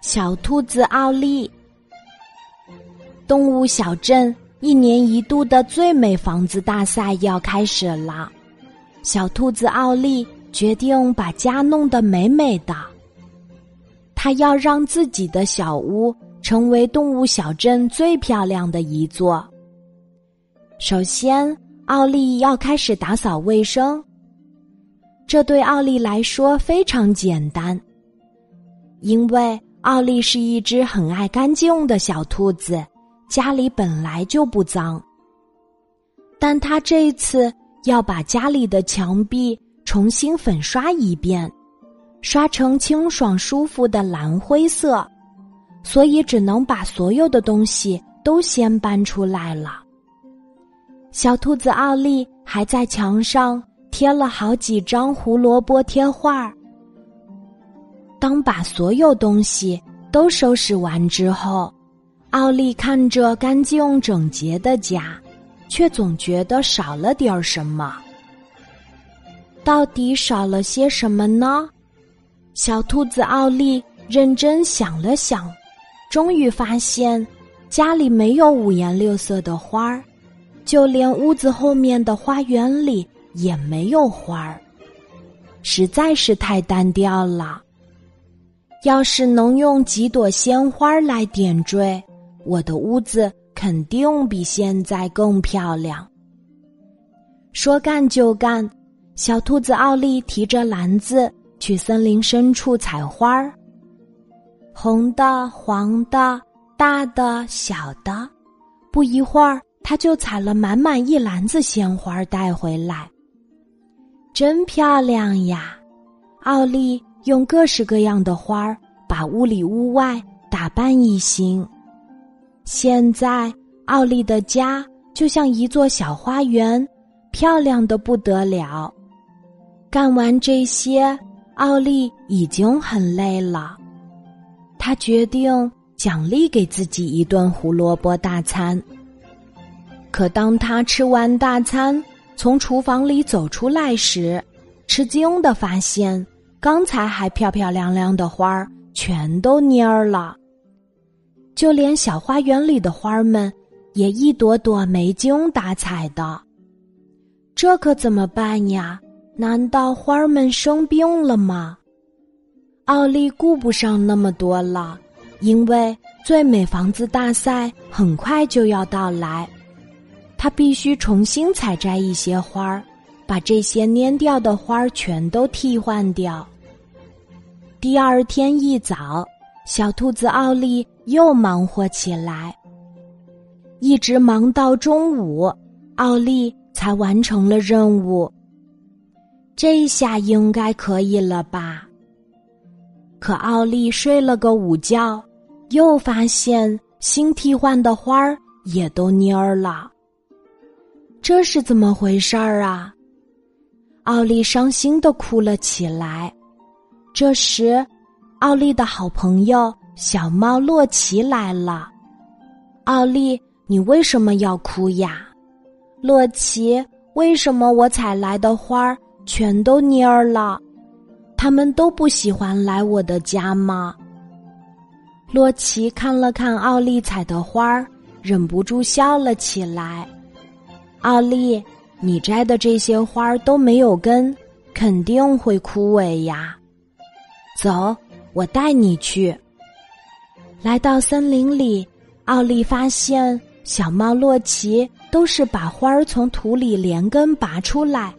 小兔子奥利，动物小镇一年一度的最美房子大赛要开始了。小兔子奥利决定把家弄得美美的，他要让自己的小屋成为动物小镇最漂亮的一座。首先，奥利要开始打扫卫生，这对奥利来说非常简单，因为。奥利是一只很爱干净的小兔子，家里本来就不脏。但他这次要把家里的墙壁重新粉刷一遍，刷成清爽舒服的蓝灰色，所以只能把所有的东西都先搬出来了。小兔子奥利还在墙上贴了好几张胡萝卜贴画儿。当把所有东西都收拾完之后，奥利看着干净整洁的家，却总觉得少了点儿什么。到底少了些什么呢？小兔子奥利认真想了想，终于发现家里没有五颜六色的花儿，就连屋子后面的花园里也没有花儿，实在是太单调了。要是能用几朵鲜花来点缀，我的屋子肯定比现在更漂亮。说干就干，小兔子奥利提着篮子去森林深处采花儿，红的、黄的、大的、小的。不一会儿，他就采了满满一篮子鲜花带回来，真漂亮呀！奥利。用各式各样的花儿把屋里屋外打扮一新。现在，奥利的家就像一座小花园，漂亮的不得了。干完这些，奥利已经很累了。他决定奖励给自己一顿胡萝卜大餐。可当他吃完大餐，从厨房里走出来时，吃惊的发现。刚才还漂漂亮亮的花儿全都蔫儿了，就连小花园里的花儿们也一朵朵没精打采的。这可怎么办呀？难道花儿们生病了吗？奥利顾不上那么多了，因为最美房子大赛很快就要到来，他必须重新采摘一些花儿。把这些蔫掉的花儿全都替换掉。第二天一早，小兔子奥利又忙活起来，一直忙到中午，奥利才完成了任务。这下应该可以了吧？可奥利睡了个午觉，又发现新替换的花儿也都蔫儿了。这是怎么回事儿啊？奥利伤心的哭了起来。这时，奥利的好朋友小猫洛奇来了。奥利，你为什么要哭呀？洛奇，为什么我采来的花儿全都蔫儿了？他们都不喜欢来我的家吗？洛奇看了看奥利采的花儿，忍不住笑了起来。奥利。你摘的这些花儿都没有根，肯定会枯萎呀。走，我带你去。来到森林里，奥利发现小猫洛奇都是把花儿从土里连根拔出来，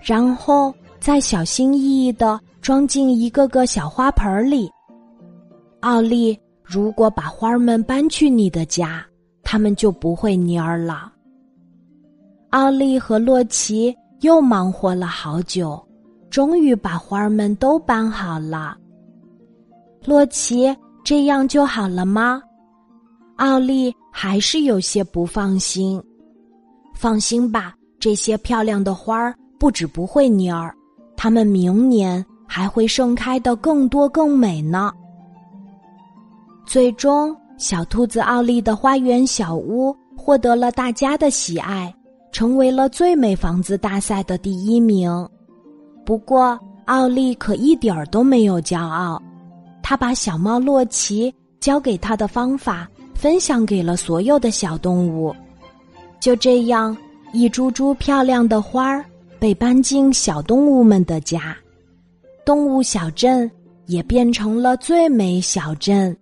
然后再小心翼翼的装进一个个小花盆里。奥利，如果把花儿们搬去你的家，它们就不会蔫儿了。奥利和洛奇又忙活了好久，终于把花儿们都搬好了。洛奇，这样就好了吗？奥利还是有些不放心。放心吧，这些漂亮的花儿不止不会蔫儿，它们明年还会盛开的更多更美呢。最终，小兔子奥利的花园小屋获得了大家的喜爱。成为了最美房子大赛的第一名，不过奥利可一点儿都没有骄傲，他把小猫洛奇教给他的方法分享给了所有的小动物。就这样，一株株漂亮的花儿被搬进小动物们的家，动物小镇也变成了最美小镇。